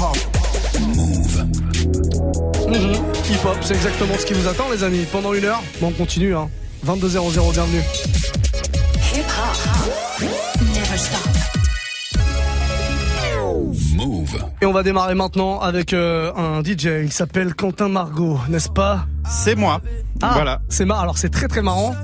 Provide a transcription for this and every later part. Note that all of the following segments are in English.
hop. Move. Mhm. Hip-hop, c'est exactement ce qui vous attend, les amis. Pendant une heure, bon, on continue. Hein. 22.00, bienvenue. Hip hop. Never stop. Move. Et on va démarrer maintenant avec euh, un DJ. Il s'appelle Quentin Margot, n'est-ce pas? C'est moi. Ah, Voilà. C'est mar- Alors c'est très très marrant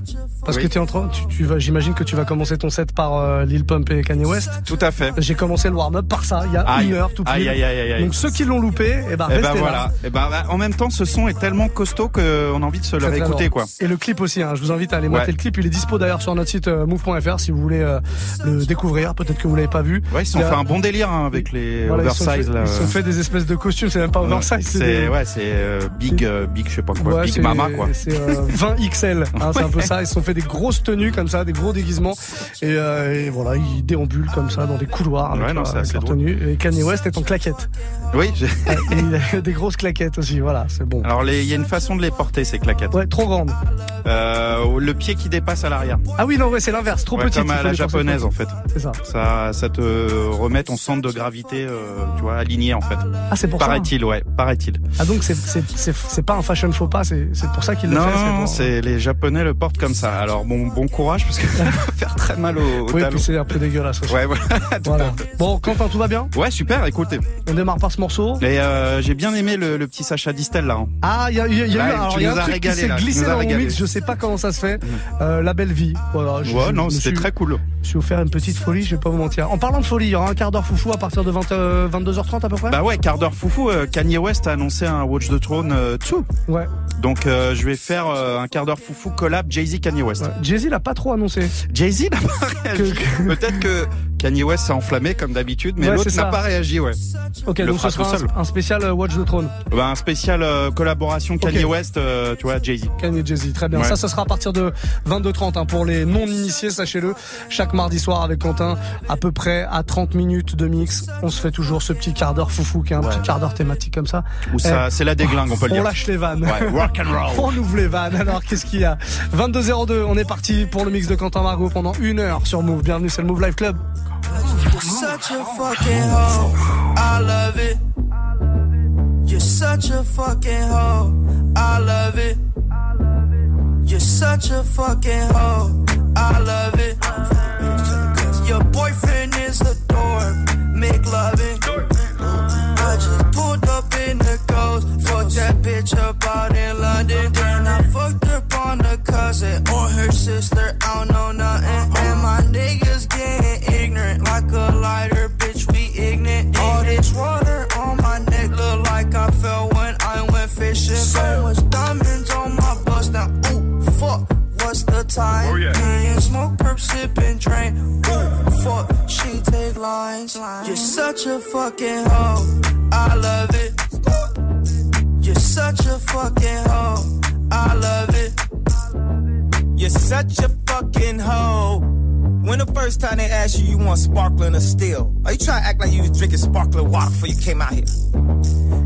parce Oui. que tu es en train, tu, tu vas, j'imagine que tu vas commencer ton set par euh, Lil Pump et Kanye West. Tout à fait. J'ai commencé le warm-up par ça il y a Aïe. une heure tout pile. aïe. Donc ceux qui l'ont loupé, eh ben Et restez ben là. voilà. Et ben bah, en même temps, ce son est tellement costaud qu'on a envie de se le réécouter quoi. Et le clip aussi, hein, je vous invite à aller Ouais. mater le clip. Il est dispo d'ailleurs sur notre site euh, move.fr si vous voulez euh, le découvrir. Peut-être que vous l'avez pas vu. Ouais, ils a- fait un bon délire hein, avec les Voilà, oversize. Ils se sont fait des espèces de costumes, c'est même pas oversize. C'est ouais, c'est euh, big, euh, big, je sais pas quoi, big mama quoi. C'est euh, 20 XL, hein, c'est un peu ça. Ils sont fait des grosses tenues comme ça, des gros déguisements, et, euh, et voilà, ils déambulent comme ça dans des couloirs avec, Ouais, non, leur- avec leur tenue. Et Kanye West est en claquette. Oui. il a des grosses claquettes aussi. Voilà, c'est bon. Alors il y a une façon de les porter ces claquettes. Ouais, trop grande. Euh, le pied qui dépasse à l'arrière. Ah oui, non, ouais, c'est l'inverse, trop Ouais, petite. comme à la japonaise en fait. C'est ça. Ça, ça te remet ton centre de gravité, euh, tu vois, aligné en fait. Ah, c'est pour ça. Paraît-il, ouais, paraît-il. Ah donc c'est pas un fashion faux pas, c'est pour ça qu'il le Non, fait. non, pour- c'est les Japonais le portent comme ça. Alors bon, bon courage parce que ça va faire très mal au, au Oui, talon. c'est un peu dégueulasse aussi. Ouais, voilà. Bon, Quentin, tout va bien? Ouais, super. Écoutez, On démarre par ce morceau. et euh, j'ai bien aimé le, le petit Sacha Distel là. hein. Ah, il y a, y a- y eu alors, y a un truc régalé, qui s'est glissé dans mon mix, je sais pas comment ça se fait. Euh, la belle vie. Voilà, je, Ouais, je non, c'était très cool. Je suis offert une petite folie, je vais pas vous mentir. En parlant de folie, il y aura un quart d'heure foufou à partir de 20, euh, 22h30 à peu près? Bah ouais, quart d'heure foufou. euh, Kanye West a annoncé un Watch the Throne euh, 2. Ouais. Donc je vais faire un quart d'heure foufou collab Jay-Z Kanye West. Ouais. Jay-Z l'a pas trop annoncé. Jay-Z n'a pas réagi. Que- Peut-être que Kanye West s'est enflammé comme d'habitude, mais Ouais, l'autre n'a pas réagi, ouais. Ok, Le donc ce sera un, spécial euh, Watch the Throne. Bah, un spécial euh, collaboration Kanye. West, euh, tu vois, Jay-Z. Kanye Jay-Z, très bien. Ouais. Ça, ça sera à partir de 22h30 hein, pour les non-initiés, sachez-le. Chaque mardi soir avec Quentin, à peu près à 30 minutes de mix. On se fait toujours ce petit quart d'heure foufou qui est un petit quart d'heure thématique comme ça. Où ça, c'est la déglingue, on peut le On dire. lâche les vannes. Ouais, rock and roll. On ouvre les vannes. Alors, qu'est-ce qu'il y a? 22h02, on est parti pour le mix de Quentin Margot pendant une heure sur Move. Bienvenue, c'est le Move Live Club. You're such a fucking hoe. I love it. You're such a fucking hoe. I love it. You're such a fucking hoe. I love it. Your boyfriend is a dork. Make loving. I just pulled up in the ghost. Fucked that bitch up out in London. Then I fucked up on the cousin or her sister. I don't know nothing. And my niggas getting So much diamonds on my bust now. Ooh, fuck. What's the time? Oh, yeah. Smoke, perp, sip, and drink. Ooh, fuck. She take lines. You're such a fucking hoe. I love it. You're such a fucking hoe. I love it. You're such a fucking hoe. When the first time they asked you, you want sparkling or still? Are you trying to act like you was drinking sparkling water before you came out here?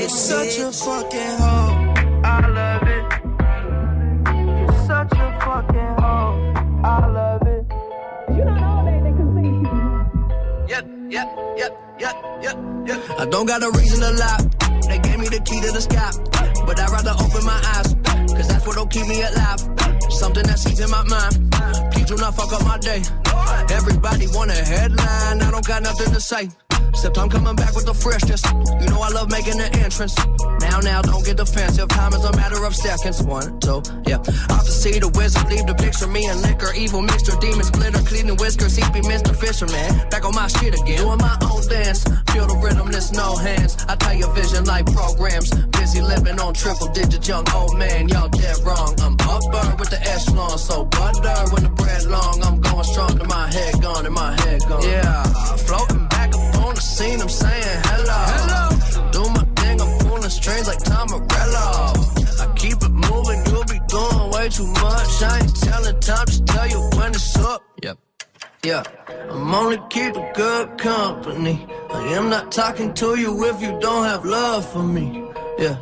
You're such a fucking hoe. I love it. You're such a fucking hoe. I love it. You don't know they, they can see. Yep, yep, yep, yep, yep, yep. I don't got a reason to lie. They gave me the key to the sky. But I'd rather open my eyes. Cause that's what'll keep me alive. Something that seeps in my mind. Please do not fuck up my day. Everybody want a headline. I don't got nothing to say. Except I'm coming back with the freshness. You know I love making an entrance. Now, now, don't get defensive. Time is a matter of seconds. One, two, yeah. Off to see the wizard. Leave the picture. Me and liquor. Evil mixture. Demons glitter. Cleaning whiskers. He be Mr. Fisherman. Back on my shit again. Doing my own dance. Feel the rhythm. There's no hands. I tell your vision like programs. Busy living on triple digits. Young old man. Y'all dead wrong. I'm upper with the echelon. So butter when the bread long. I'm going strong to my head gone and my head gone. Yeah. Floating on the scene, I'm saying hello. hello. Do my thing, I'm pulling strings like Tom Morello. I keep it moving, you'll be doing way too much. I ain't telling time, just tell you when it's up. Yeah, I'm only keeping good company. I am not talking to you if you don't have love for me. Yeah,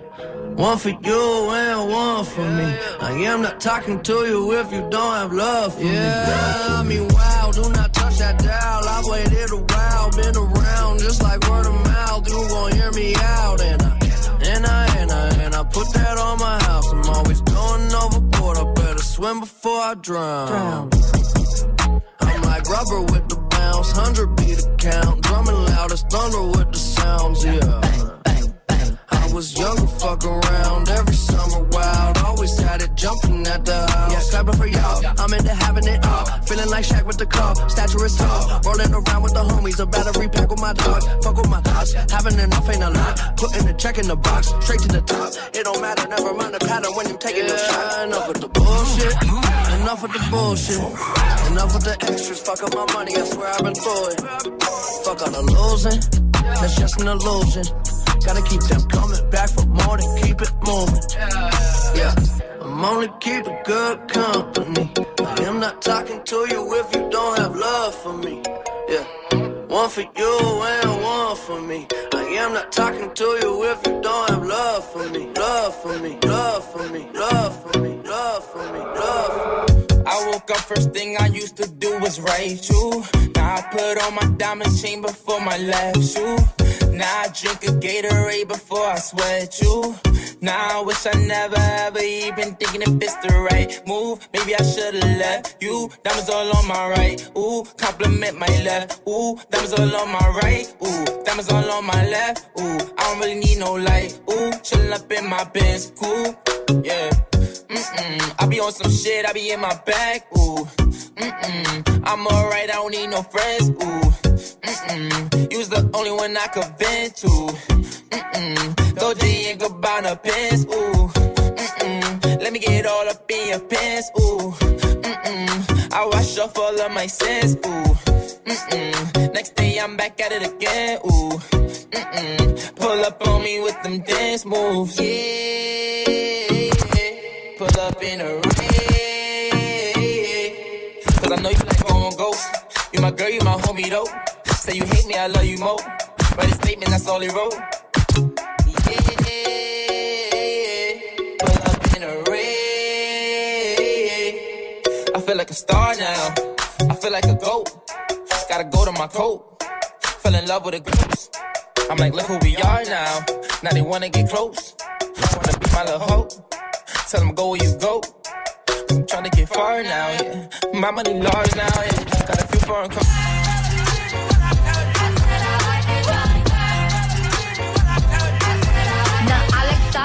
one for you and one for me. I am not talking to you if you don't have love for me. Yeah, I mean, wow, do not touch that dial. I've waited a while, been around just like word of mouth. You gon' hear me out, and I, and I, and I, and I put that on my house. I'm always going overboard. I better swim before I drown. Like rubber with the bounce, hundred beat the count, drumming loud as thunder with the sounds, yeah. I was younger, fuck around every summer wild. Always had it jumping at the house. Yeah, clapping for y'all. I'm into having it all. Feeling like Shaq with the call. Stature is tall. Rolling around with the homies. A battery pack with my dog. Fuck with my thoughts. Having enough ain't a lot. Putting a check in the box. Straight to the top. It don't matter. Never mind the pattern when you taking yeah, the shot. Enough with the bullshit. Enough with the bullshit. Enough with the extras. Fuck up my money. I swear I've been through it. Fuck all the losing. That's just an illusion. Gotta keep them coming back for more to keep it moving. Yeah, I'm only keeping good company. I am not talking to you if you don't have love for me. Yeah, one for you and one for me. I am not talking to you if you don't have love for me. Love for me, love for me, love for me, love for me, love for me. I woke up, first thing I used to do was write you. Now I put on my diamond chain before my left shoe. Now I drink a Gatorade before I sweat you. Now I wish I never ever even thinking if it's the right move. Maybe I should've left you. Diamonds all on my right. Ooh, compliment my left. Ooh, diamonds all on my right. Ooh, diamonds all on my left. Ooh, I don't really need no light. Ooh, chillin' up in my Benz. Cool. Yeah. Mm-mm. I be on some shit. I be in my bag. Ooh. Mm-mm. I'm alright. I don't need no friends. Ooh. Mm-mm. You was the only one I could vent to. Mm-mm. Dolce and Gabbana pants, ooh. Mm-mm. Let me get all up in your pants, ooh. Mm-mm. I wash off all of my sins, ooh. Mm-mm. Next day I'm back at it again, ooh. Mm-mm. Pull up on me with them dance moves, yeah. Up in a rain. Cause I know you like going ghost. You my girl, you my homie though. Say you hate me, I love you more. Write a statement, that's all he wrote. Yeah, pull up in a. I feel like a star now. I feel like a goat. Gotta go to my coat. Fell in love with a ghost. I'm like, look who we are now. Now they wanna get close. Wanna be my little hoe. Tell them go where you go. I'm trying to get far now, yeah. My money large now, yeah. Got a few foreign cars.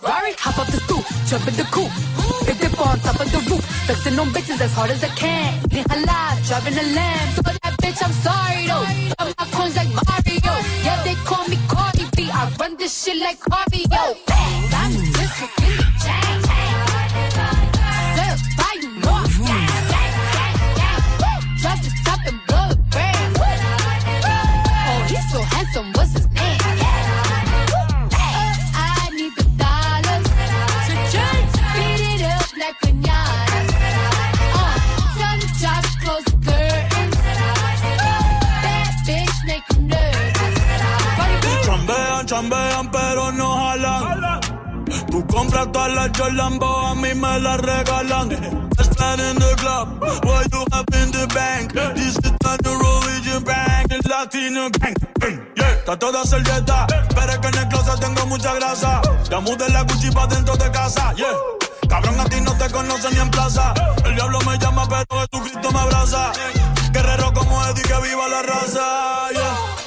Ferrari, hop up the stoop, jump in the coupe. Big dip on top of the roof, flexing on bitches as hard as I can. Get alive, driving a lamb. So that bitch, I'm sorry though. I'm my coins like Mario. Yeah, they call me Cardi B. I run this shit like cardio. I'm just in the chain. Chambean, pero no jalan. Tú compras todas las Jolambo, a mí me las regalan. Stand in the club, what you have in the bank. This is not the Norwegian bank, el Latino gang. Está toda servieta, pero es que en el closet tengo mucha grasa. Ya mudé la Gucci pa' dentro de casa, yeah. Cabrón, a ti no te conocen ni en plaza. El diablo me llama, pero Jesucristo me abraza. Guerrero como Eddie, que viva la raza.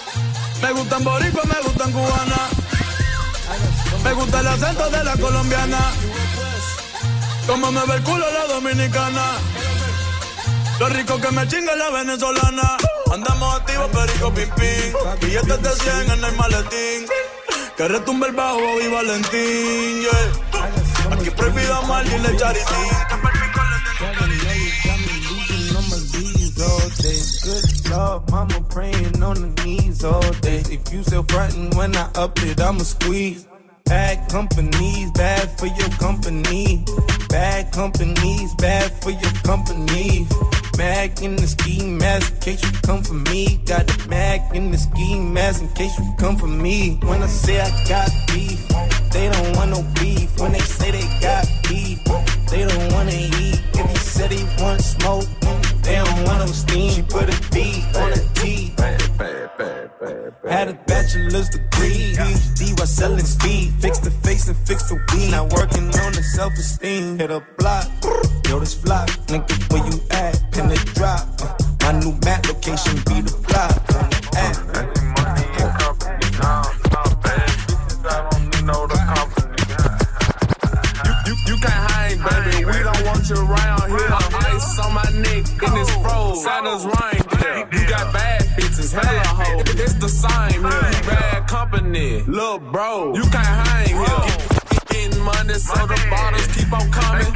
Me gustan boricua, me gustan cubana. Me gusta el acento de la colombiana. Como me ve el culo la dominicana. Lo rico que me chinga la venezolana. Andamos activos, perico pipí. Billetes de 100 en el maletín. Que retumbe el bajo y Valentín, yeah. Aquí prohibido mal y le charitín. Good love, mama praying on the knees all day. If you still frontin' when I up it, I'ma squeeze. Bad companies, bad for your company. Bad companies, bad for your company. Mag in the ski mask in case you come for me. Got the mag in the ski mask in case you come for me. When I say I got beef, they don't want no beef. When they say they got beef, they don't wanna eat. If he said he want smoke, they don't want no steam. She put a B on the T. Had a bachelor's degree, PhD while selling speed. Fix the face and fix the weed. Now working on the self-esteem. Hit a block, yo this flock. Nigga, where you at? Pin the drop. Uh, my new map location be the block. On the app. Around here. Ice on my neck in this froze. Santa's reindeer. You got bad bitches, hella hoes. It's the same here. You bad company, little bro. You can't hang here. Getting money, so the bottles keep on coming.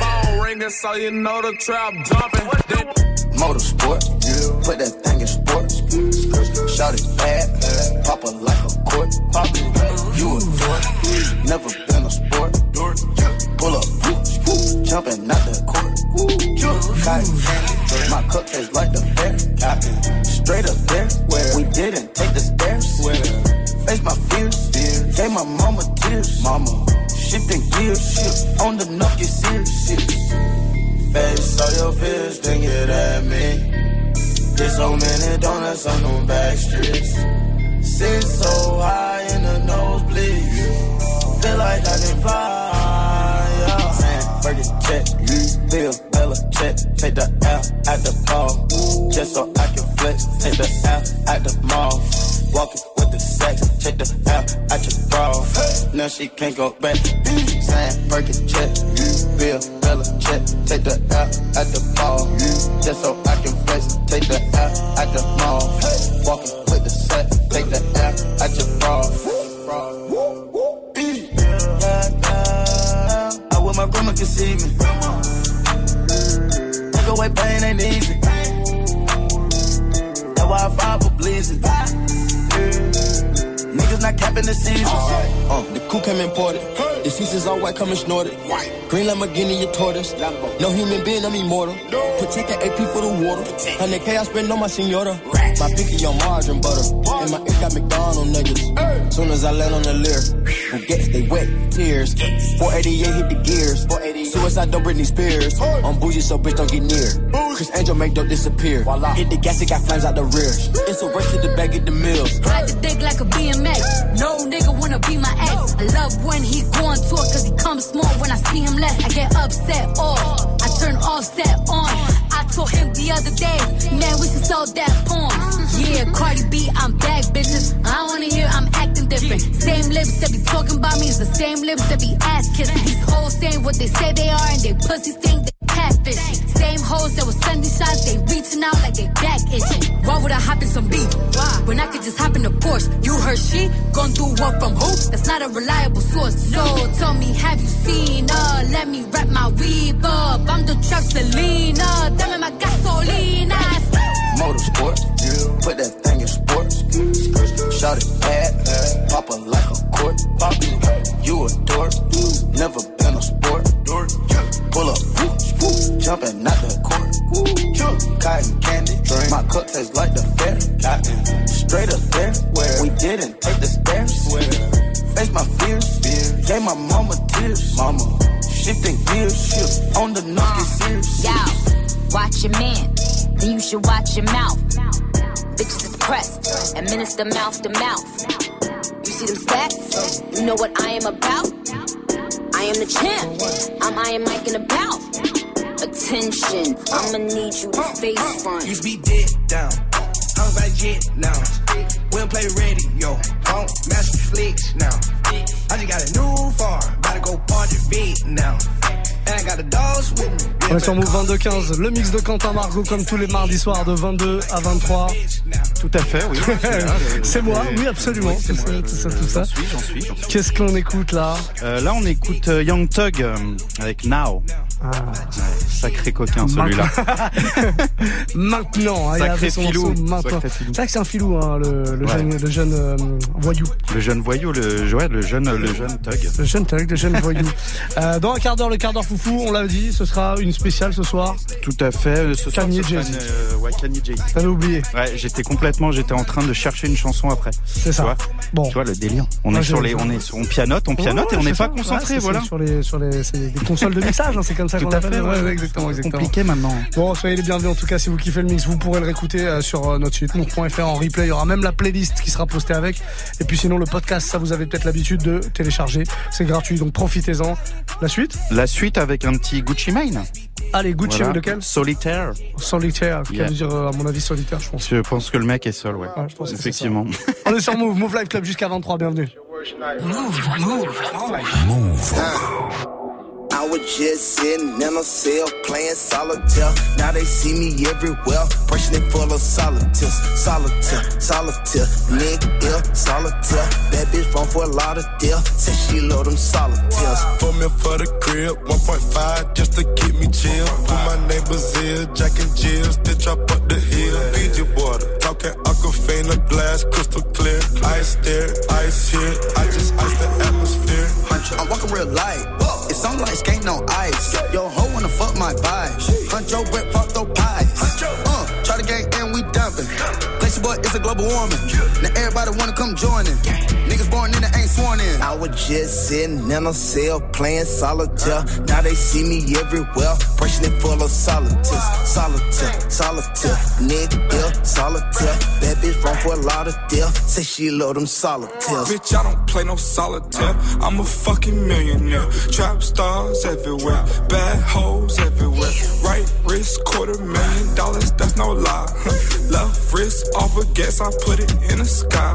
Phone ringing, so you know the trap jumping. Then Motorsport, put that thing in sports. Shout it bad, pop it like a court. You a dork, never been a sport. Cotton my cup tastes like the fair. Straight up there, where we didn't take the stairs. Where Face my fears, gave my mama tears. Mama, shifting gears, on the knock, get serious. Face all your fears, then get at me. There's so many donuts on them back streets. Sit so high in the nosebleeds. Feel like I can fly. Saying, Burger check, Bill, Bella check. Take the L at the ball. Just so I can flex. Take the L at the mall. Walking with the sex. Check the L at your bra. Now she can't go back. Saying, Burger check, Bill, Bella check. Take the L at the ball. Just so I can flex. Take the L at the mall. Walking with the set. Take the L at your bra. My see me. Take away pain ain't easy. That's why I fight for blazing. Niggas not capping the season. Uh, the coup came imported. The seasons all white, coming snorted. Green Lamborghini, your tortoise. No human being, I'm immortal. Protect the AP for the water. 100K I spend on my senora. My picky on margarine butter. And my ink got McDonald niggas. Soon as I land on the leer, who gets they wet tears. 488 hit the gears. Suicide don't Britney Spears. I'm bougie, so bitch don't get near. Criss Angel make dope disappear. Hit the gas, it got flames out the rear. It's a race to the bag at the mills. Ride the dick like a BMX. No nigga wanna be my ex. I love when he go on tour cause he comes small. When I see him less, I get upset off. I turn offset on. Told him the other day, man, we should sell that porn. Yeah, Cardi B, I'm back, bitches. I don't wanna hear I'm acting different. Same lips that be talking about me is the same lips that be ass kissing. These hoes saying what they say they are and they pussies think they catfish. Same hoes that was sending shots, they reaching out like they back itching. Why would I hop in some beef? Why? When I could just hop in the Porsche. You heard she gon' do what from who? That's not a reliable source. So tell me, have you seen her? Let me wrap my weave up. I'm the trap Selena. Dame my gasolina. Motorsport, put that thing in sports. Shout it bad, pop it like a court. You a dork, never been a sport. Pull up, jumping out the court. Cotton candy, my cup tastes like the fair. Straight up there, where we didn't take the stairs. Face my fears, gave my mama tears. Mama, shifting gears, shift on the knock, get serious. Yo, watch your man, then you should watch your mouth. Bitches is pressed, administer mouth to mouth. You see them stats? You know what I am about? I am the champ. I'm Iron Mike and about. Attention, I'ma need you to face front. To be dead down. I'm about jet now. We don't play radio. Don't master flicks now. I just got a new farm. Gotta go party big now. On est sur Move 22-15, le mix de Quentin Margot comme tous les mardis soirs de 22 à 23. Tout à fait, oui. c'est moi, oui absolument. C'est ça, tout ça, tout ça. J'en suis, j'en suis. suis. Qu'est-ce qu'on écoute là? Euh, là, on écoute euh, Young Thug euh, avec Now. Ah. Ouais, sacré coquin celui-là. Maintenant, hein, Sacré filou, maintenant. sacré filou. C'est vrai que c'est un filou, hein, le, le Ouais. jeune, le jeune euh, voyou. Le jeune voyou, le, ouais, le jeune, le jeune Thug. Le jeune thug, le jeune voyou. Euh, dans un quart d'heure, le quart d'heure foufou, on l'a dit, ce sera une spéciale ce soir. Tout à fait. Ce soir, Kanye une, euh, ouais, Kanye Jay-Z. T'avais oublié. Ouais, j'étais complètement, j'étais en train de chercher une chanson après. C'est ça. Tu vois, Bon. tu vois le délire. On est sur les, on est, on pianote, on pianote Ouais, et on n'est pas ça. concentré, Ouais, voilà. Sur les, sur les, c'est des consoles de mixage, hein, c'est comme ça qu'on à appelle. fait, Ouais, exactement, exactement. compliqué maintenant. Bon, soyez les bienvenus en tout cas si vous kiffez le mix, vous pourrez le réécouter euh, sur euh, notre site move.fr en replay. Il y aura même la playlist qui sera postée avec. Et puis sinon le podcast, ça vous avez peut-être l'habitude de télécharger. C'est gratuit, donc profitez-en. La suite? La suite avec un petit Gucci Mane. Allez, Gucci Voilà. lequel Solitaire. Solitaire, qui Yeah. veut dire à mon avis solitaire, je pense. Je pense que le mec est seul, ouais. Je pense c'est Effectivement. On est sur Move, Move Live Club jusqu'à 23, bienvenue. I was just sitting in a cell playing solitaire. Now they see me everywhere, brushing it full of solitaires. Solitaire, solitaire, nigga, solitaire. That bitch run for a lot of death. Said she love them solitaires. For me for the crib, 1.5 just to keep me chill. Put my neighbors here, Jack and Jill, still chop up the hill. Fiji water, talking aquafina, glass crystal clear. Ice there, ice here, I just ice the atmosphere. I'm walking real light. It's on like skate no ice. Yo, ho wanna fuck my vibe. your wet pop throw pies. Uh, try to gang and we dumping. Place boy, it's a global warming. Now everybody wanna come join in. Niggas born in it ain't sworn in. I was just sitting in a cell playing solitaire. Now they see me everywhere, brushing it full of solitaires. Solitaire, solitaire, nigga, solitaire. That bitch run for a lot of death. Say she love them solitaires. Bitch, I don't play no solitaire. I'm a fucking millionaire. Trap stars everywhere, bad hoes everywhere. Right wrist, quarter million dollars, that's no lie. Left wrist, off a gas, I put it in the sky.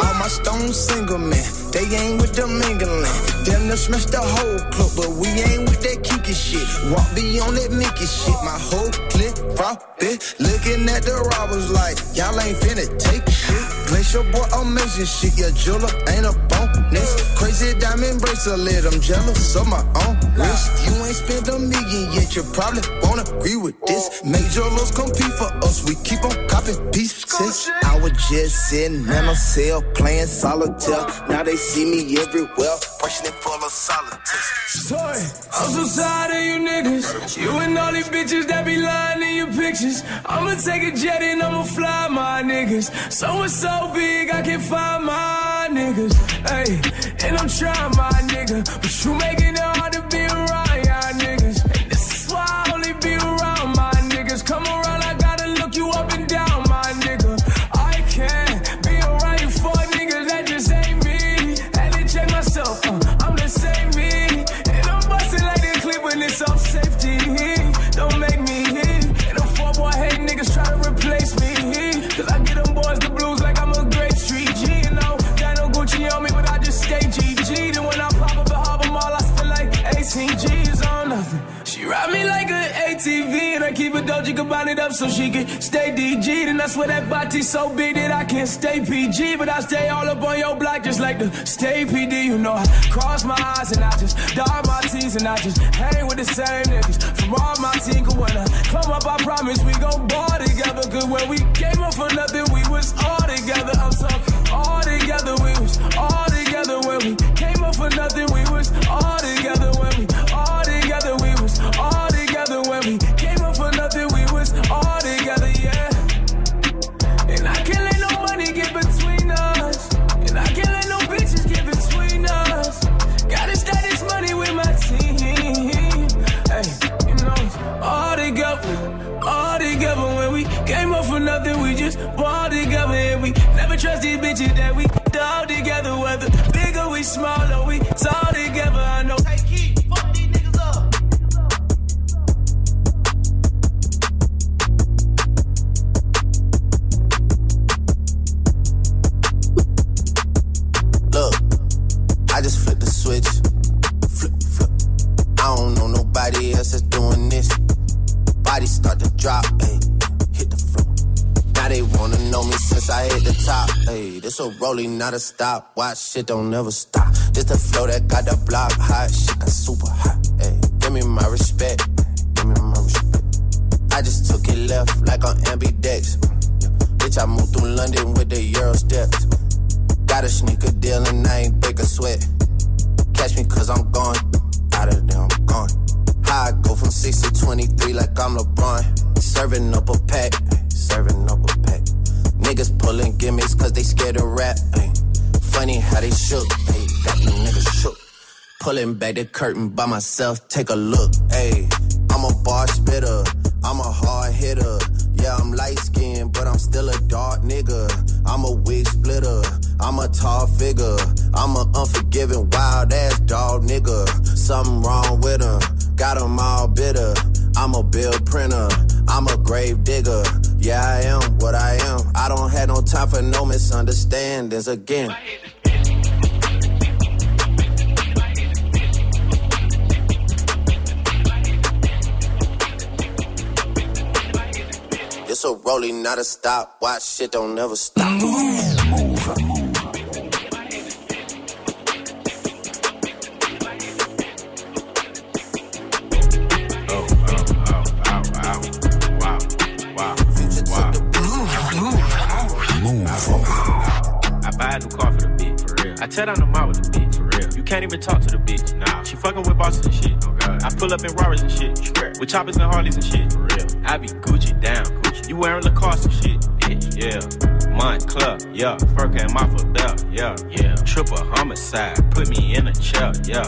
All my stones single man, they ain't with the mingling. Them done smashed the whole club, but we ain't with that kinky shit. Walk be on that Mickey shit, my whole clip frothy. Looking at the robbers like y'all ain't finna take shit. Glacier boy amazing shit, yeah jeweler ain't a bonus. Crazy diamond bracelet, I'm jealous of my own wrist. You ain't spent a million yet, you probably won't agree with this. Major lows compete for us, we keep on copying pieces. I was just sitting in a cell playing solitaire. Now they see me everywhere, brushing it full of solitaires. Toy, I'm so tired of you niggas. You and all these bitches that be lying in your pictures. I'ma take a jet and I'ma fly my niggas. Somewhere so big I can find my niggas. Hey, and I'm trying my nigga. But you making it hard to be around y'all niggas. And this is why I only be around my niggas. Come around, I gotta look you up and down, my nigga. I can't be around you for niggas that just ain't me. Had to check myself, uh, I'm the same me. And I'm busting like the clip when it's off safety. Don't make A doji combine it up so she can stay DG. And I swear that body so big that I can't stay PG. But I stay all up on your block just like the stay PD. You know, I cross my eyes and I just dot my T's and I just hang with the same niggas from all my team. Cause when I come up, I promise we gon' ball together. Cause when we came up for nothing, we was all together. I'm talking all together, we was all A rolling, not a stop. Watch shit don't never stop. Just the flow that got the block hot. Shit got super hot. Ayy, give me my respect. Give me my respect. I just took it left like on ambidex. Bitch, I moved through London with the Euro steps. Got a sneaker deal and I ain't break a sweat. Catch me cause I'm gone. Out of there, I'm gone. How I go from 6 to 23 like I'm LeBron. Serving up a pack, serving up a pack. Niggas pulling gimmicks cause they scared to rap. Ay. Funny how they shook, ay. got niggas shook. Pulling back the curtain by myself, take a look. Ay. I'm a bar spitter, I'm a hard hitter. Yeah, I'm light skinned, but I'm still a dark nigga. I'm a wig splitter, I'm a tall figure. I'm a unforgiving, wild ass dog nigga. Something wrong with him, got him all bitter. I'm a bill printer, I'm a grave digger. Yeah, I am what I am. I don't have no time for no misunderstandings again. It's a rolling, not a stop. Watch shit don't never stop. I tear down the mall with the bitch, for real. You can't even talk to the bitch, nah. She fucking with bosses and shit, oh god. I pull up in Rarers and shit, swear. With choppers and Harleys and shit, for real. I be Gucci down, Gucci. You wearing Lacoste and shit, bitch, yeah. Moncler, yeah. Fur came off a belt, yeah, yeah. Triple homicide, put me in a chair, yeah.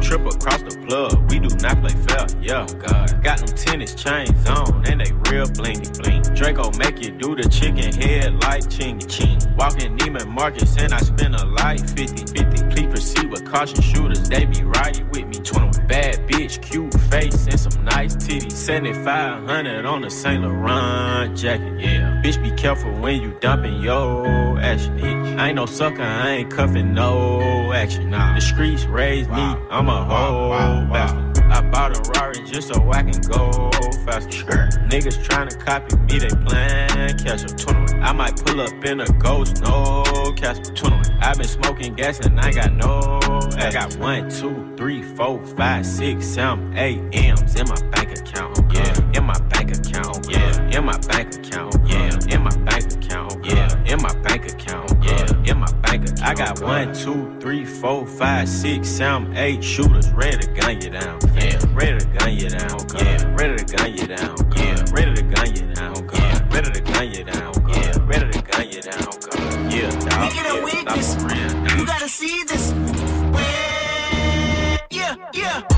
Triple across the plug, we do not play fair, yeah. Oh, God. Got them tennis chains on, and they real blingy bling. Draco make you do the chicken head like chingy ching. Walking Neiman Marcus, and I spend a life 50 50. Please proceed with caution shooters, they be riding with me 21. Bad bitch, cute face, and some nice titties. 7500 on the Saint Laurent jacket, yeah. Bitch, be careful when you dumping your action. Bitch. I ain't no sucker, I ain't cuffing no action. Nah. The streets raised me, I'm a whole bastard. Bought a Rari just so I can go faster. Niggas tryna copy me, they plan catch up 21. I might pull up in a ghost, no catch up 21. i been smoking gas and I got no. I got one, two, three, four, five, six, seven, eight M's in my bank account. Yeah, in my bank account. Yeah, in my bank account. Yeah, in my bank account. Yeah, in my bank I got one, two, three, four, five, six, seven, eight shooters ready to gun you down. Yeah, ready to gun you down. Yeah, ready to gun you down. Yeah, ready to gun you down. Yeah, ready to gun you down. Yeah, ready to gun you down. Yeah, dog. We get a weakness. You gotta see this. Yeah, yeah.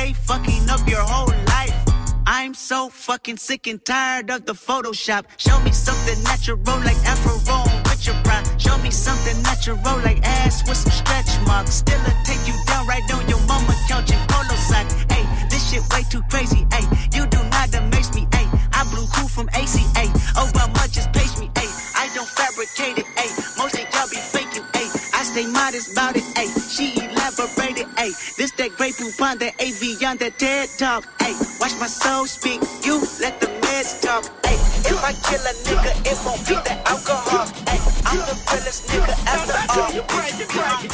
way, fucking up your whole life. I'm so fucking sick and tired of the Photoshop. Show me something natural like Afro with your pride. Show me something natural like ass with some stretch marks. Still a take you down right on your mama couch in polo sock. Hey, this shit way too crazy. Hey, you do not amaze me. Hey, I blew cool from ACA. Obama just pace me. Hey, I don't fabricate it. Hey, most of y'all be faking. Hey, I stay modest about it. Hey, she ayy. This that Grey Poupon, that AV on that TED talk, ayy. Watch my soul speak, you let the meds talk, ayy. If I kill a nigga, it won't be the alcohol, ayy. I'm the realest nigga after all. You break it, break it.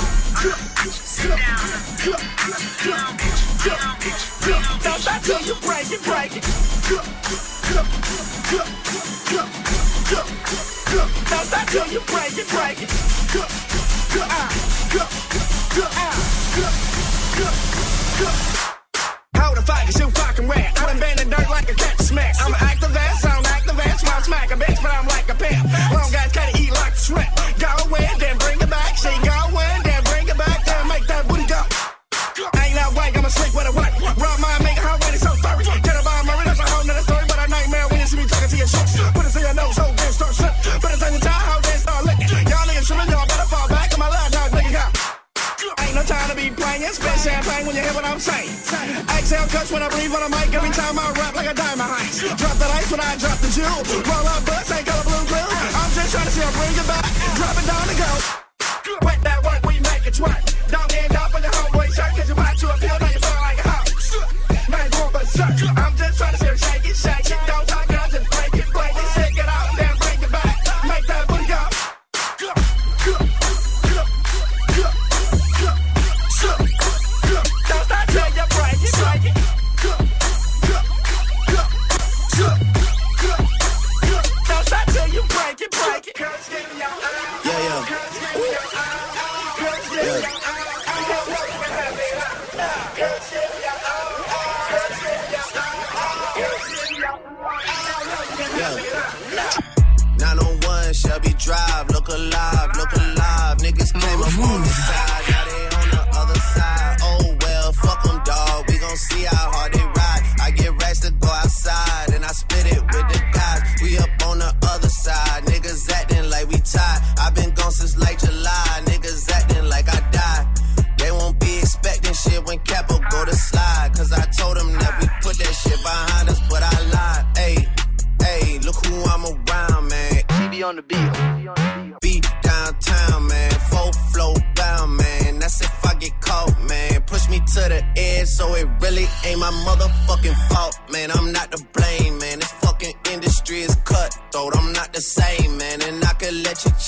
Sit down. Don't stop till you break it, break it. Don't stop till you break it, break it. Hold the fuck, you fucking rat. I done been in dirt like a cat smack. I'm an activist, I'm activist, small smack a bitch, but I'm like a pimp. Long guys gotta eat like a shrimp. Go in, then bring it back. She go Exhale cuts when I breathe on the mic, every time I rap like a diamond. Drop the lights when I drop the jewel. Roll up butts, ain't color blue grill. I'm just trying to see her bring it back, drop it down and go. Wet that work, we make it twerk. Don't end up in your homeboy shirt, cause you watch you a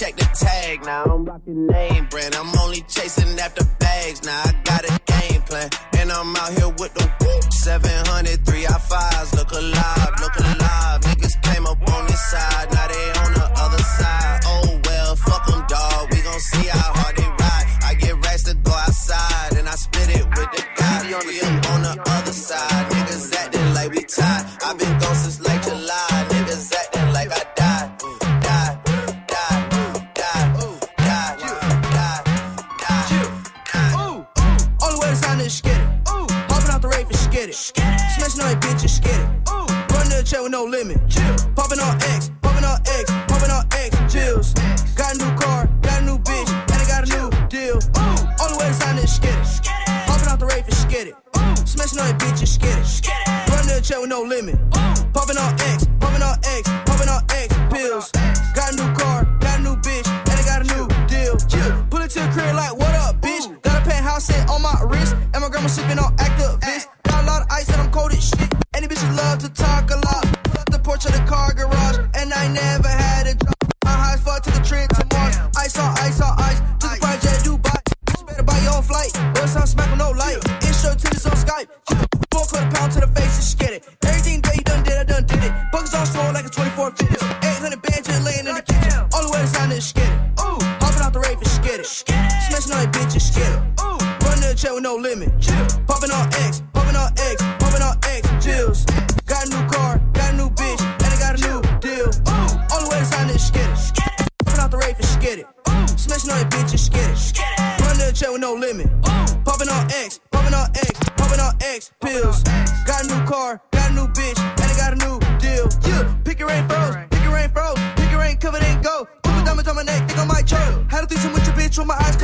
check the tag. Now I'm rocking name brand. I'm only chasing after bags. Now I got a game plan. And I'm out here with the whoop. 700, 3 I 5s. Look alive, look alive. Niggas came up on this side. Now they on the other side. Oh well, fuck them, dog. We gon' see how hard no limit. Chill. Popping on X, popping on X, popping on X, chills. Got a new car, got a new bitch, and I got a new deal. Only way to sign skid it. Popping out the rave and skid it. Smashing on that bitch and skid it. Run to the chair with no limit. Popping on X, X pills. Got a new car, got a new bitch, and I got a new deal. Yeah, pick your rain froze, pick your rain froze, pick your rain covered in gold. Couple diamonds on my neck, think on my choke. Had a threesome with your bitch with my eyes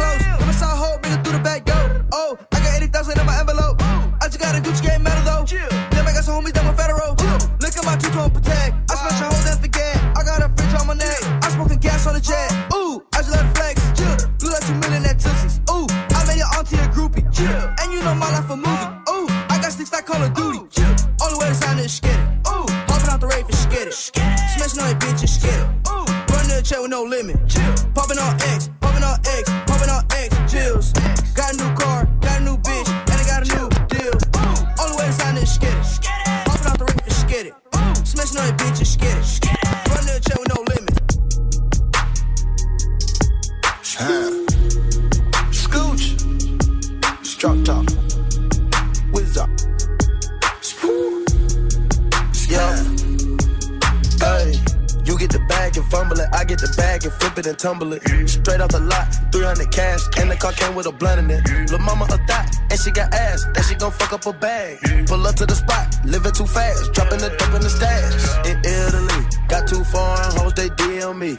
fuck up a bag. Pull up to the spot, living too fast. Dropping the dope in the stash. In Italy, got two foreign hoes, they DM me.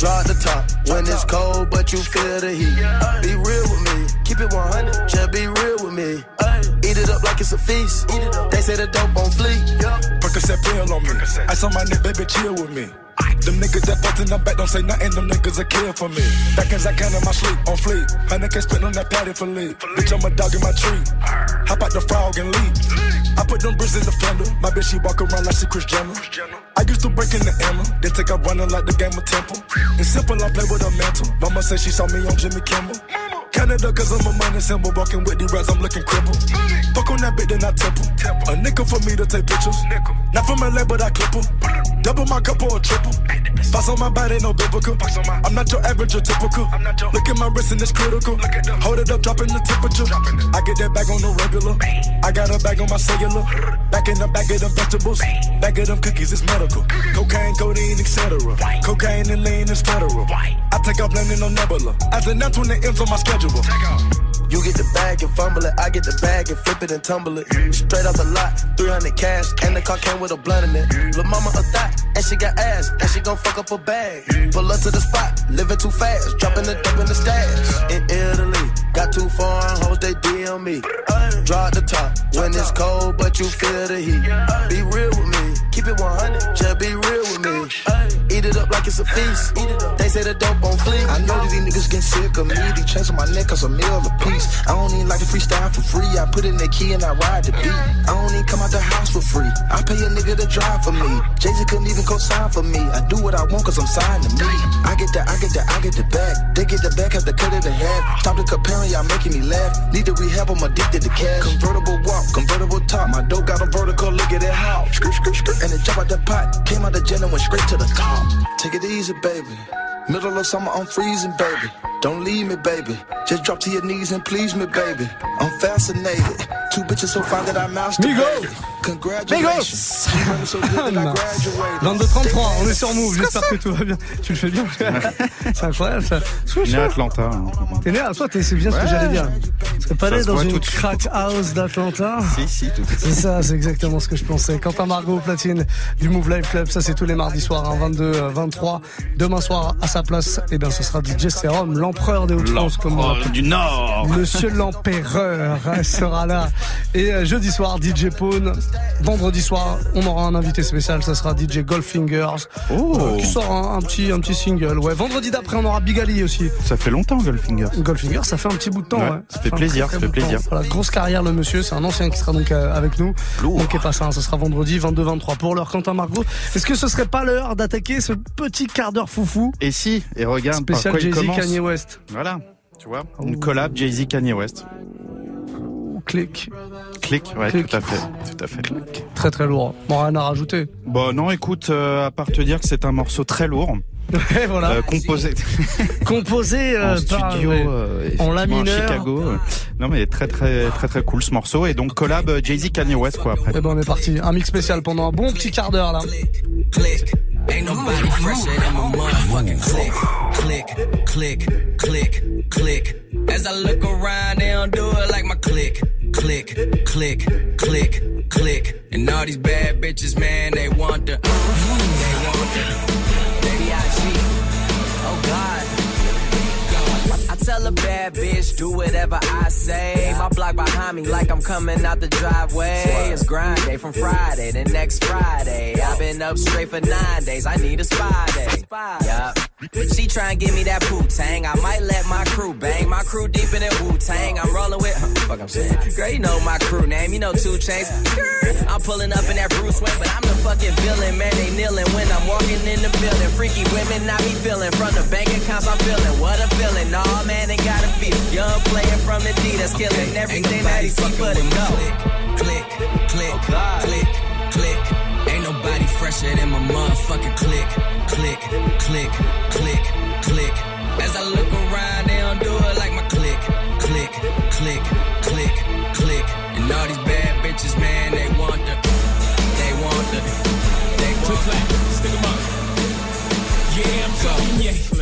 Draw the top when it's cold, but you feel the heat. Be real with me, keep it 100. Just be real with me. Eat it up like it's a feast. They say the dope on fleek. Percocet pill on me. Ice on my neck, baby, chill with me. Them niggas that fucked in the back don't say nothing, them niggas are kill for me. Back as I can in my sleep, on fleek. Honey can spit on that patty for leave. Bitch, I'm a dog in my tree. Hop out the frog and leave. I put them bricks in the fender. My bitch, she walk around like she Kris Jenner. I used to break in the Emma, They take up running like the game of Temple. It's simple, I play with a mantle. Mama said she saw me on Jimmy Kimmel. Canada, cause I'm a money symbol. Walking with the rats, I'm looking crippled. Fuck on that bitch, then I temple. A nickel for me to take pictures. Not from LA, but I clip 'em. Double my cup or a triple. Box on my body, no biblical. I'm not your average or typical. Look at my wrist and it's critical. Hold it up, dropping the temperature. I get that bag on the regular. I got a bag on my cellular. Back in the bag of them vegetables. Bag of them cookies, it's medical. Cocaine, codeine, etc. Cocaine and lean is federal. I take off landing on Nebula. As an F when the M's on my schedule. You get the bag and fumble it. I get the bag and flip it and tumble it. Straight off the lot, 300 cash. And the car came with a blunt in it. Lil' mama a thot, and she got ass. And she gon' fuck up a bag. Pull up to the spot, living too fast. Dropping the dope in the stash. In Italy, got two foreign hoes, they DM me. Draw the top when it's cold, but you feel the heat. Be real with me, keep it 100. Just be real with me. Eat it up like it's a feast. eat it They say the dope on fleek. I know these niggas get sick of me. These chains on my neck cause a meal a piece. I don't even like to freestyle for free. I put in the key and I ride the beat. I don't even come out the house for free. I pay a nigga to drive for me. Jay Z couldn't even co-sign for me. I do what I want cause I'm signed to me. I get the, I get the, I get the bag. They get the bag cause the cut of the head. Stop the comparing, y'all making me laugh. Need to rehab, I'm addicted to cash. Convertible walk, convertible top. My dope got a vertical, look at it how. And it jump out the pot. Came out the jet and went straight to the top. Take it easy, baby. Middle of summer, I'm freezing, baby. Don't leave me, baby. Just drop to your knees and please me, baby. I'm fascinated. Two bitches so fine that I masturbated. Congratulations. Graduated. 22-33, on est sur Move, j'espère que tout va bien. Tu le fais bien C'est incroyable ça. Je suis né à Atlanta. hein. T'es né à toi, t'es- c'est bien ce que j'allais dire. Tu serais pas se dans une crack house d'Atlanta Si, si, tout à fait. C'est ça, c'est exactement ce que je pensais. Quentin Margot platine du Move Live Club, ça c'est tous les mardis soirs, hein, 22, euh, 23. Demain soir, à sa place, et bien ce sera DJ Serum, l'empereur des Hauts-de-France, comme on du Nord. Monsieur l'empereur hein, sera là. Et euh, jeudi soir, DJ Pone. Vendredi soir, on aura un invité spécial, ça sera DJ Goldfingers. Oh. euh, qui sort un, un petit, un petit single. Ouais, vendredi d'après, on aura Big Ali aussi. Ça fait longtemps, Goldfinger. Goldfinger, ça fait un petit bout de temps. Ouais, Ouais, ça fait plaisir, ça fait plaisir. Voilà, grosse carrière, le monsieur. C'est un ancien qui sera donc euh, avec nous. Lourd. Manquez pas ça, hein, ce sera vendredi 22-23 pour l'heure. Quentin Margot, est-ce que ce serait pas l'heure d'attaquer ce petit quart d'heure foufou? Et si, et regarde spécial Jay-Z. Kanye West Voilà, tu vois, une collab Jay-Z Kanye West. Clic, Clic, ouais, tout à fait, tout à fait. très très lourd. Bon, rien à rajouter. Bon, non, écoute, euh, à part te dire que c'est un morceau très lourd, Et voilà. euh, composé Composé euh, en par, studio, ouais, euh, en la mineur. Chicago. Non, mais très très très très cool ce morceau et donc collab euh, Jay-Z Kanye West quoi après. Et ben on est parti. Un mix spécial pendant un bon petit quart d'heure là. click. Ain't nobody fresher than my motherfucking click. Click, click, click, click. As I look around, they don't do it like my click. Click, click, click, click. And all these bad bitches, man, they want the. They want the. Oh God. I tell tell a bad bitch, do whatever I say. My block behind me, like I'm coming out the driveway. It's grind day from Friday to next Friday. I've been up straight for nine days. I need a spy day. Yup. She try and give me that poo tang. I might let my crew bang. My crew deep in that Wu Tang. I'm rolling with. Huh, fuck, I'm saying. Girl, you know my crew name. You know two chains. I'm pulling up in that Bruce Wayne, but I'm the fucking villain. Man, they kneeling when I'm walking in the building. Freaky women, I be feeling. From the bank accounts, I'm feeling. What a feeling. Nah, man, they gotta feel. Young player from the D that's killing everything that he see but it go. Click, click, click, oh, click. Ain't nobody fresher than my motherfucking click, click, click, click, click. As I look around, they don't do it like my click, click, click, click, click. And all these bad bitches, man, they want the, they want the, they want the. Stick 'em up. Yeah, I'm talking yeah.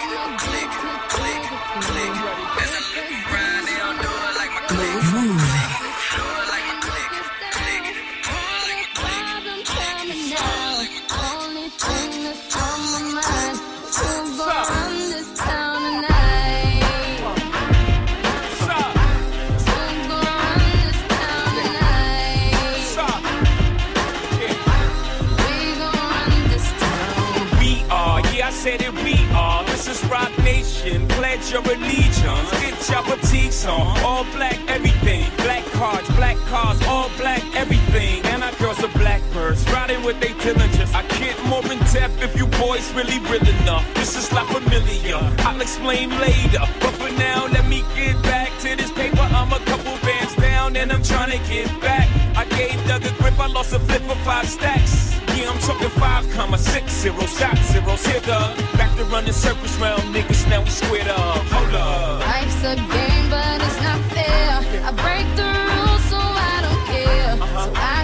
said it, we are. This is Roc Nation. Pledge your allegiance. Get your boutiques on. All black, everything. Black cards, black cars, all black, everything. And our girls are blackbirds, riding with they diligence. I get more in depth if you boys really real enough. This is La Familia. I'll explain later. But for now, let me get back to this paper. I'm a couple bands down and I'm trying to get back. I gave Doug a grip, I lost a flip for five stacks. Yeah, I'm talking five comma six zero shot zeros here, Doug. Back to running circles round niggas, now we squared up. Hold up. Life's a game, but it's not fair. I break the rules, so I don't care. Uh-huh. So I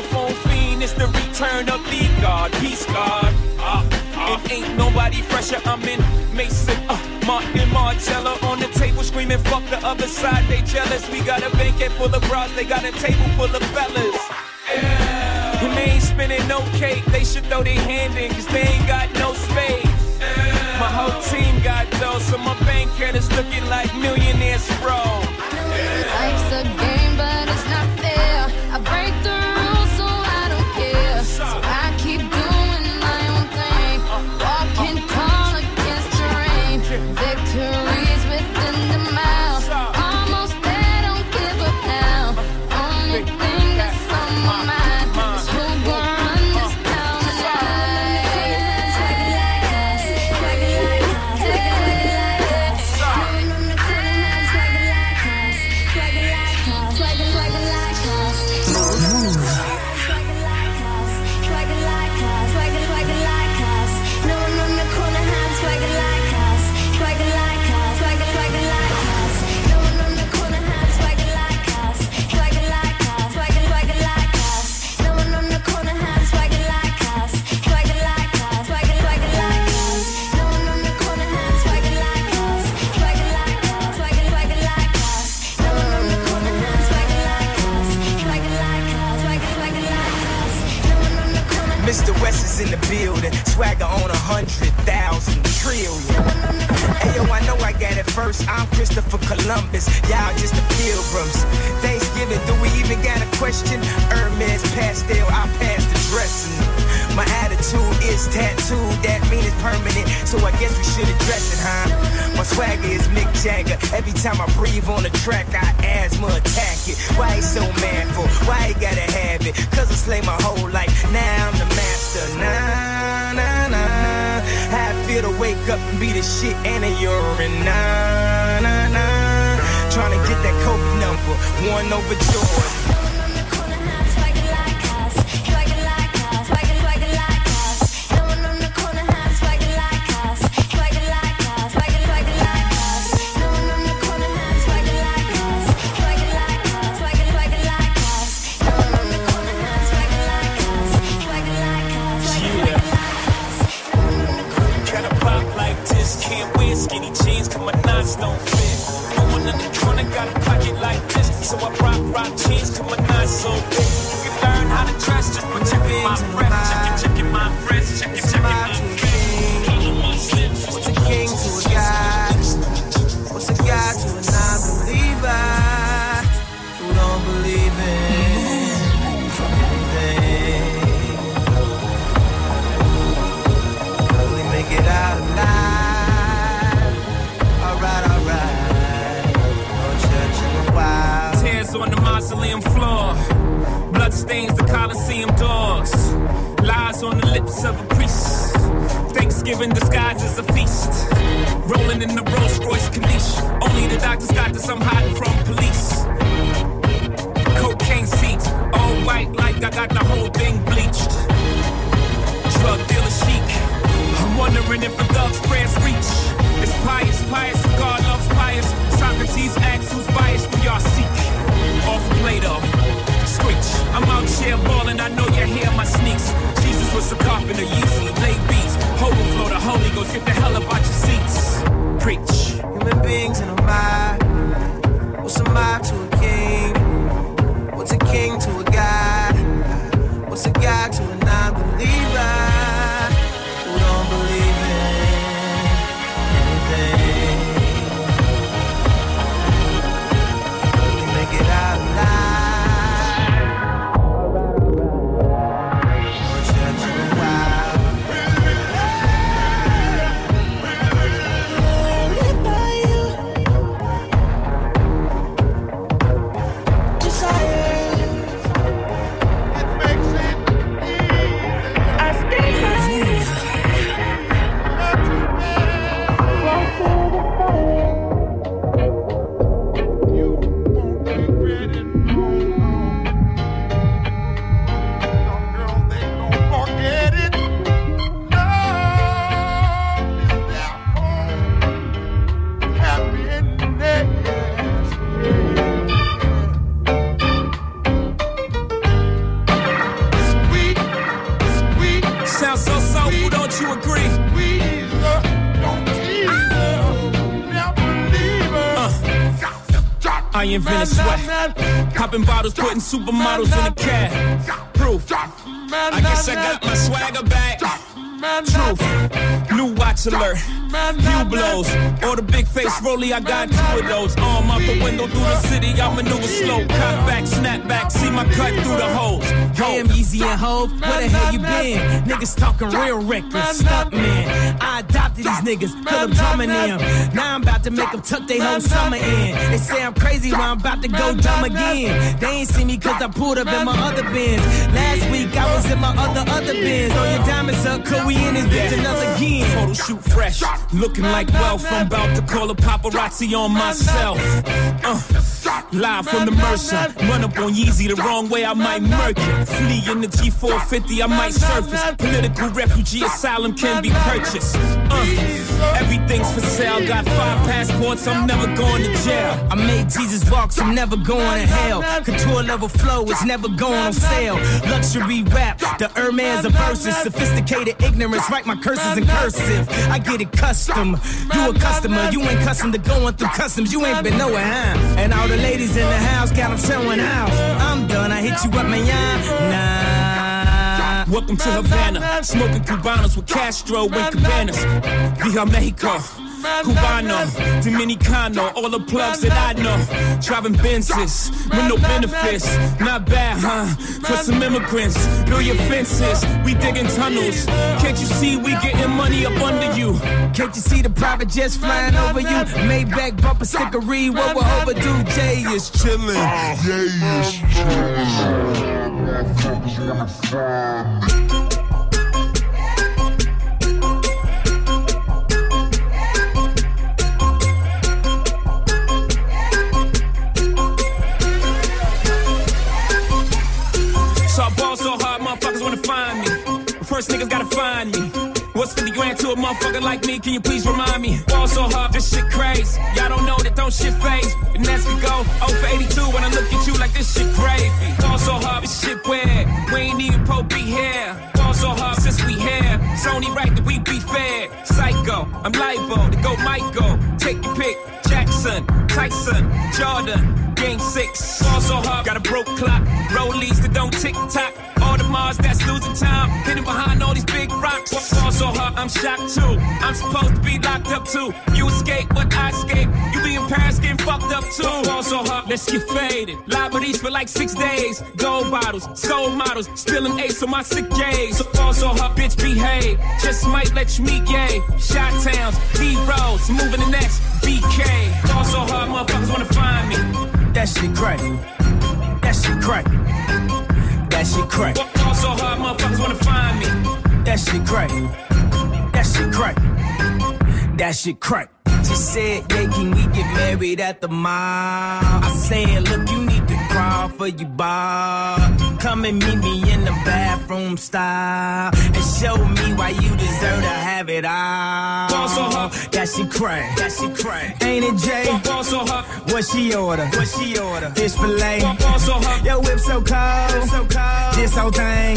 Microphone fiend, it's the return of the God. Peace God. Uh, uh. It ain't nobody fresher. I'm in Maison, uh, Martin Margiela on the table screaming, fuck the other side. They jealous. We got a banquet full of bras. They got a table full of fellas. Yeah. And they ain't spinning no cake. They should throw their hand in, cause they ain't got no space. My whole team got dough, so my bank account is looking like millionaires, bro. Life's putting supermodels in a cab. Proof. I guess I got my swagger back. Truth. New watch alert. Few blows. Or the big face rolly, I got two of those. Arm out the window through the city, I maneuver slow. Cut back, snap back, see my cut through the holes. Damn, Yeezy and Hov, where the hell you been? Niggas talking real reckless, man. I these niggas, Philip drumming them. Now I'm about to make them tuck their whole summer in. They say I'm crazy, well, I'm about to go dumb again. They ain't see me cause I pulled up in my other bins. Last week I was in my other, other bins. All your diamonds up, could we in this bitch another game. Photo shoot fresh, looking like wealth. I'm about to call a paparazzi on myself. Uh, live from the Mercer, run up on Yeezy the wrong way, I might murk it. Flee in the G450, I might surface. Political refugee asylum can be purchased. Everything's for sale, got five passports, I'm never going to jail. I made Jesus walk, I'm never going to hell. Couture level flow is never going on sale. Luxury rap, the Hermes of verses. Sophisticated ignorance, write my curses in cursive. I get it custom. You a customer, you ain't custom to going through customs. You ain't been nowhere, huh? And all the ladies in the house got them showing out. I'm done, I hit you up, man. Nah. Welcome to Havana. Smoking Cubanos with Castro and Cabanas. Via Mexico. Cubano, Dominicano, all the plugs that I know. Driving Benzes with no benefits. Not bad, huh? For some immigrants, build your fences. We digging tunnels. Can't you see we getting money up under you? Can't you see the private jets flying over you? Maybach bumper stickery, what we're overdue. Jay is chillin'. Jay is So I ball so hard, motherfuckers wanna find me. First niggas gotta find me. What's 50 grand to a motherfucker like me? Can you please remind me? Ball so hard, this shit crazy. Y'all don't know that don't shit phase. And that's we go 0 for 82 when I look at you like this shit crazy. Ball so hard, this shit weird. We ain't even po be here. Ball so hard since we here. It's only right that we be fair. Psycho, I'm liable to go Michael. Take your pick. Jackson, Tyson, Jordan, game six. Ball so hard, got a broke clock. Rollies that don't tick tock. All the Mars that's losing time. Hidden behind all these big rocks. Ball so hard, I'm shocked too. I'm supposed to be locked up too. You escape, but I escape. You be in Paris getting fucked up too. Ball so hard, let's get faded. Liberties for like six days. Gold bottles, soul models, spilling ace on my sick days. So ball so hard, bitch behave. Just might let you meet gay. Shot towns, D roads, moving the next BK. Ball so hard, motherfuckers wanna find me. That shit crack. That shit crack. That shit crack. Ball so hard, motherfuckers wanna find me. That shit crack. That shit crack. That shit crack. Said, yeah, can we get married at the mall? I said, look, you need crawl for your bar. Come and meet me in the bathroom style and show me why you deserve to have it all. That shit crack. That shit crack. Ain't it Jay? What she order? What she order? Fish fillet. Yo, whip so cold. So cold. This whole thing.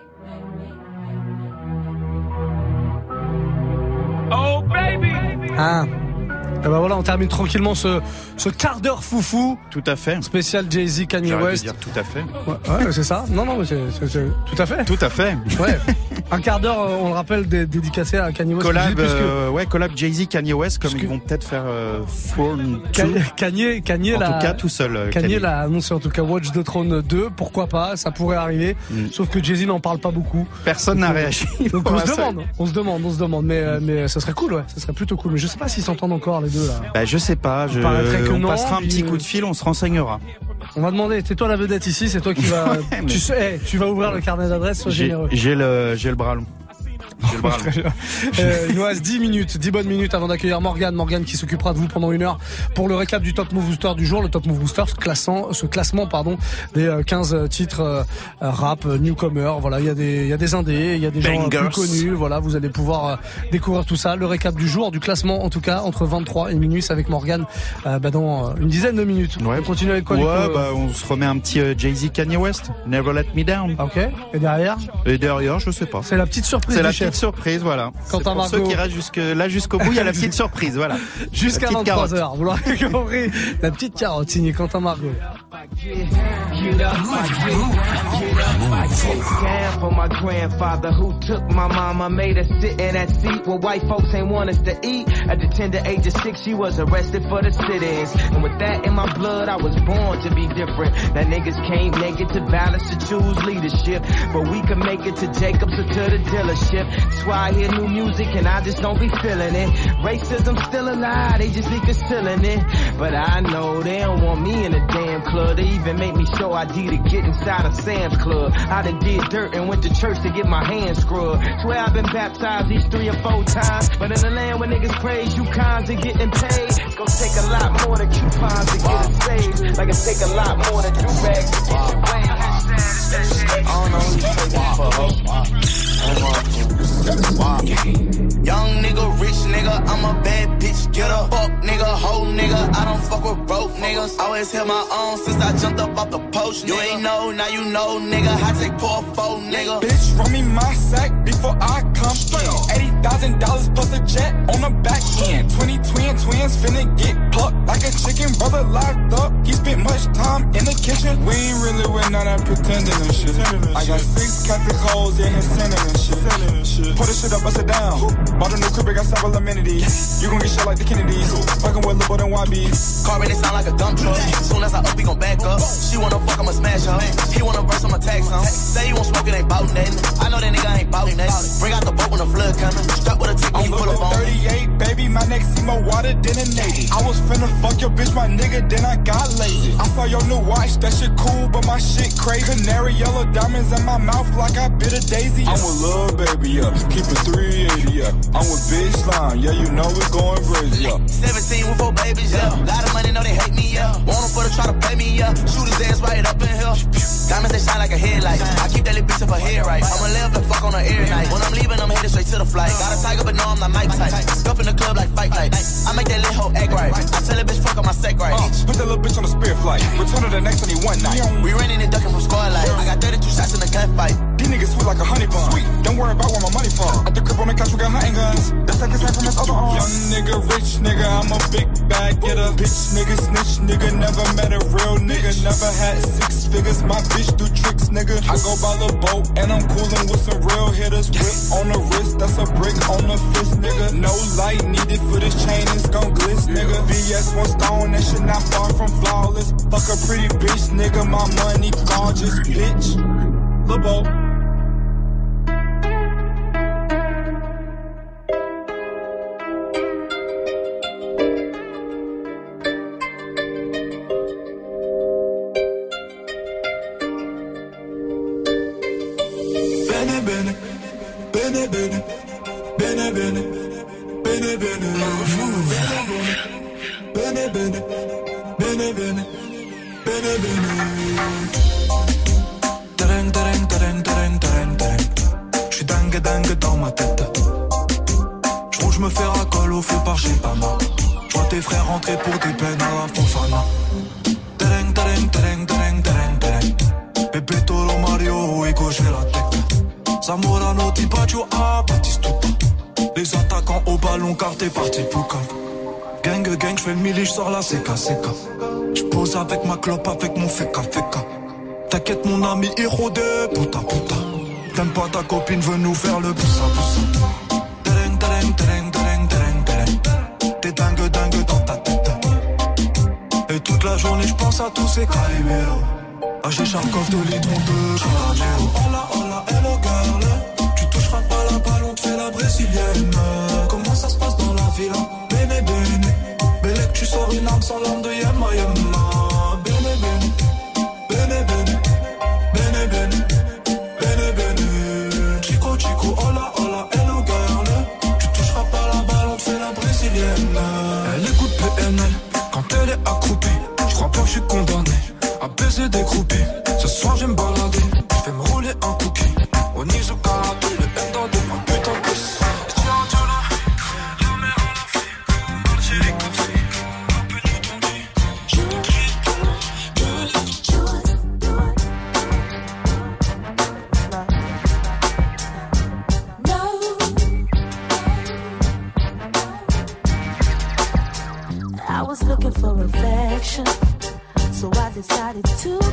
Oh baby! Ah. Et ben voilà, on termine tranquillement ce, ce quart d'heure foufou. Tout à fait. Spécial Jay-Z, Kanye West. dire tout à fait. Ouais, ouais, c'est ça. Non, non, mais c'est, tout à fait. Tout à fait. Ouais. Un quart d'heure, euh, on le rappelle, dé- dédicacé à Kanye West. Collab, puisque euh, ouais, collab Jay-Z, Kanye West, comme ils vont peut-être faire euh, 2. Kanye, Kanye, En l'a- tout cas, tout seul. euh, Kanye l'a annoncé en tout cas Watch the Throne 2, pourquoi pas, ça pourrait arriver. Sauf que Jay-Z n'en parle pas beaucoup. Personne n'a on- réagi Donc on se demande, on se demande, on se demande, mais euh, mais ça serait cool, ouais, ça serait plutôt cool. Mais je sais pas s'ils s'entendent encore les deux là. Bah, je sais pas, je, on non, passera un petit euh, coup de fil, on se renseignera. On va demander, c'est toi la vedette ici, c'est toi qui va, mais- tu sais, eh, tu vas ouvrir le carnet d'adresse, sois généreux. j'ai le, j'ai le bras long. Euh, il nous reste 10 minutes, 10 bonnes minutes avant d'accueillir Morgan. Morgan qui s'occupera de vous pendant une heure pour le récap du Top Move Booster du jour. Le Top Move Booster, ce classant, ce classement, pardon, des euh, 15 titres euh, rap, euh, newcomer. Voilà, il y a des, il y a des indés, il y a des gens euh, plus connus. Voilà, vous allez pouvoir euh, découvrir tout ça. Le récap du jour, du classement, en tout cas, entre 23 et minuit, avec Morgan, euh, bah, dans euh, une dizaine de minutes. On continue avec quoi du Ouais, coup, euh, bah, on se remet un petit euh, Jay-Z Kanye West. Never let me down. Ok. Et derrière Et derrière, je sais pas. C'est la petite surprise C'est la. Petite surprise, voilà. Quentin C'est pour Margot. ceux qui restent jusque, là jusqu'au bout, il y a la petite surprise, voilà. Jusqu'à La petite carotte. 23h, vous l'aurez compris. La petite carotte signée Quentin Margot. I get, down for my grandfather who took my mama, made her sit in that seat where white folks ain't want us to eat. At the tender age of six, she was arrested for the sit-ins. And with that in my blood, I was born to be different. That niggas can't make it to balance to choose leadership. But we can make it to Jacobs or to the dealership. That's why I hear new music and I just don't be feeling it. Racism still alive, they just be concealing it. But I know they don't want me in the damn club. They even make me show ID to get inside of Sam's Club. I done did dirt and went to church to get my hands scrubbed. Swear I've been baptized these three or four times. But in the land where niggas praise you cons and getting paid, it's gonna take a lot more than coupons to get it saved. Like it take a lot more than do bags to get you waved. I don't know who you taking for, ho. Walking. Young nigga, rich nigga, I'm a bad bitch. Get a fuck nigga, hoe nigga. I don't fuck with broke niggas. I always hit my own since I jumped up off the post. You ain't know, now you know, nigga. I take poor four nigga. Bitch, run me my sack before I come in. Eighty thousand dollars plus a jet on the back end. Twenty twin twins finna get plucked like a chicken. Brother locked up, he spent much time in the kitchen. We ain't really with none of that pretending and shit. I got six Catholic hoes in here sending and shit. Put the shit up, bust it down. Bought a new crib, got several amenities. You gon' get shot like the Kennedys. Fucking with Lil' than YBs. Car ready sound like a dump truck. Soon as I up, he gon' back up. She wanna fuck, I'ma smash her. He wanna verse, I'ma tax him. Say you won't smoke, it ain't bout nothing. I know that nigga ain't bout nothing. Bring out the boat when the flood coming. Strap with a tick when you pull up on. 38, baby, my neck see more water than a Navy. I was finna fuck your bitch, my nigga, then I got lazy. I saw your new watch, that shit cool, but my shit crazy. Canary yellow diamonds in my mouth like I bit a daisy. I'm with lil' baby, yeah. Keep it 380, yeah. I'm with Big Slime, yeah, you know we going crazy, yeah. 17 with four babies, yeah. Lot of money, know they hate me, yeah. Want them for to try to pay me, yeah. Shoot his ass right up in here. Diamonds, they shine like a headlight. I keep that little bitch up her head right. I'ma up and fuck on her every night. When I'm leaving, I'm headed straight to the flight. Got a tiger, but no, I'm not Mike type. Stuff in the club like fight night. I make that little hoe act right. I tell that bitch fuck on my sec right. Uh, put that little bitch on a spirit flight. Return to the next only one night. We running and ducking from squad life. I got 32 shots in the gunfight. Niggas sweet like a honey bun. Sweet, don't worry about where my money from. At the crib on the couch, we got hunting guns. The second hand from his other arm. Young nigga, rich nigga, I'm a big bag getter. Bitch nigga, snitch nigga, never met a real nigga. Never had six figures, my bitch do tricks nigga. I go by the boat and I'm coolin' with some real hitters. Whip on the wrist, that's a brick on the fist nigga. Mm. No light needed for this chain, it's gon' glitz nigga. VS one stone, that shit not far from flawless. Fuck a pretty bitch nigga, my money gorgeous bitch. Lil' boat. Clope, avec mon feka, feka. T'inquiète, mon ami, héros de puta, puta. T'aimes pas ta copine, veut nous faire le poussa. Decided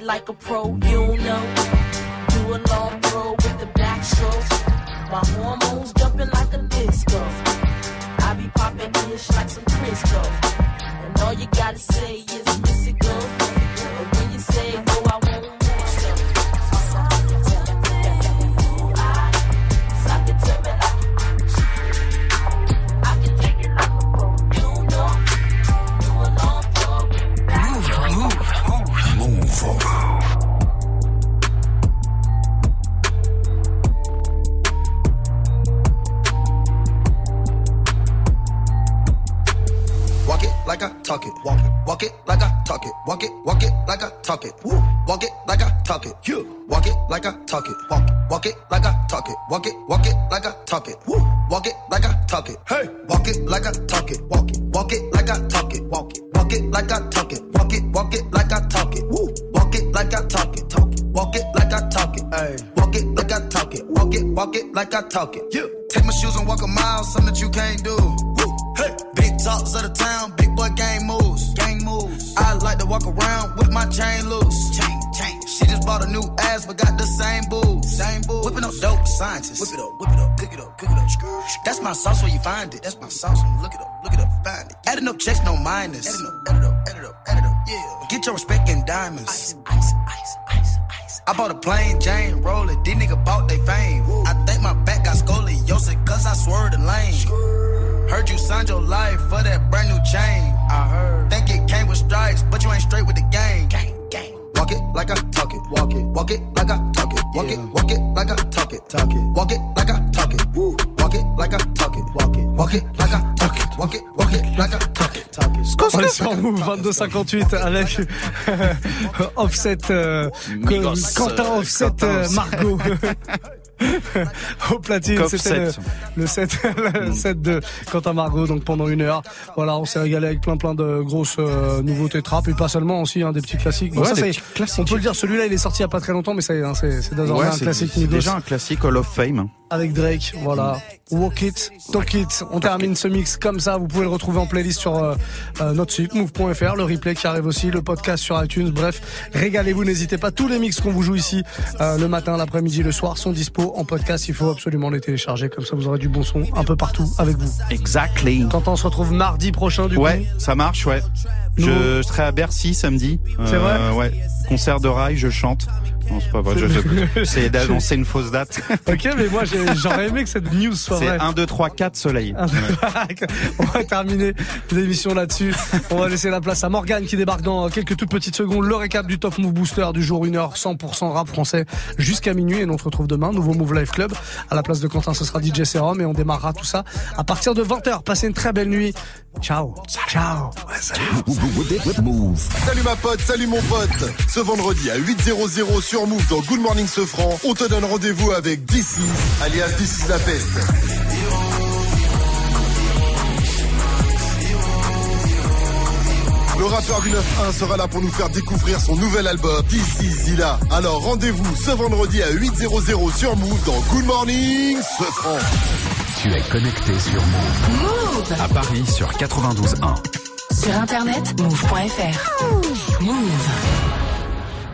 like a pro, you know. It like I talk it. You. Take my shoes and walk a mile. Something that you can't do. Woo. Hey. Big talks of the town. Big boy gang moves. Gang moves. I like to walk around with my chain loose. Chain, chain. She just bought a new ass, but got the same boo. Same boo. Whipping up dope scientists. Whip it up, whip it up, cook it up, cook it up. That's my sauce where you find it. That's my sauce. Look it up, look it up, find it. Adding up checks, no minus. Adding up, add it up, add it up, add it up. Yeah. Get your respect in diamonds. Ice, ice, ice, ice, ice. I bought a plain Jane roller. These nigga bought they fame. Signed your life for that brand new chain. I heard. Think it came with stripes, but you ain't straight with the game. Gang, gang. Walk it like I talk it. Walk it. Walk it like I talk it. Walk it. Walk it like I talk it. Talk it. Walk it like I talk it. Woo. Walk it like I talk it. Walk it. Walk it like I talk it. Walk it. Walk it like I talk it. Talk it. On est sur Move 2258 avec Offset, euh, Quentin Offset, euh, Offset. Margot. Au platine, c'était le, le set, le set de Quentin Margot, donc pendant une heure. Voilà, on s'est régalé avec plein plein de grosses euh, nouveautés trap et pas seulement aussi hein, des petits classiques. Bon, Ouais, ça, des petits classiques. on peut le dire, celui-là il est sorti il y a pas très longtemps, mais ça y est, hein, c'est Ouais, un classique c'est déjà un classique Hall of Fame. Avec Drake. Voilà. Walk it, talk it. On termine ce mix comme ça. Vous pouvez le retrouver en playlist sur euh, euh, notre site move.fr, le replay qui arrive aussi, le podcast sur iTunes. Bref, régalez-vous, n'hésitez pas. Tous les mix qu'on vous joue ici, euh, le matin, l'après-midi, le soir, sont dispo en podcast. Il faut absolument les télécharger. Comme ça, vous aurez du bon son un peu partout avec vous. Exactly. Quand on se retrouve mardi prochain, du ouais, coup. ça marche, ouais. Je, je serai à Bercy samedi. C'est vrai Ouais. Concert de rail, je chante. Non, c'est pas vrai. je- je- J'essayais d'annoncer une fausse date. Ok, mais moi, j'ai- j'aurais aimé que cette news soit C'est vraie. 1, 2, 3, 4 soleil. On va terminer l'émission là-dessus. On va laisser la place à Morgane qui débarque dans quelques toutes petites secondes. Le récap du Top Move Booster du jour 1h 100% rap français jusqu'à minuit. Et on se retrouve demain, nouveau Move Life Club. À la place de Quentin, ce sera DJ Serum et on démarrera tout ça à partir de 20h. Passez une très belle nuit. Ciao. Ciao. Ouais, salut. Salut ma pote, salut mon pote. Ce vendredi à 8.00 sur Move dans Good Morning Sofran, on te donne rendez-vous avec DC, alias DC la peste. Le rappeur du 9-1 sera là pour nous faire découvrir son nouvel album DC Zilla. Alors rendez-vous ce vendredi à 8.00 sur Move dans Good Morning Sofran. Tu es connecté sur Move. Move. À Paris sur 92.1. Sur internet, move.fr. Move.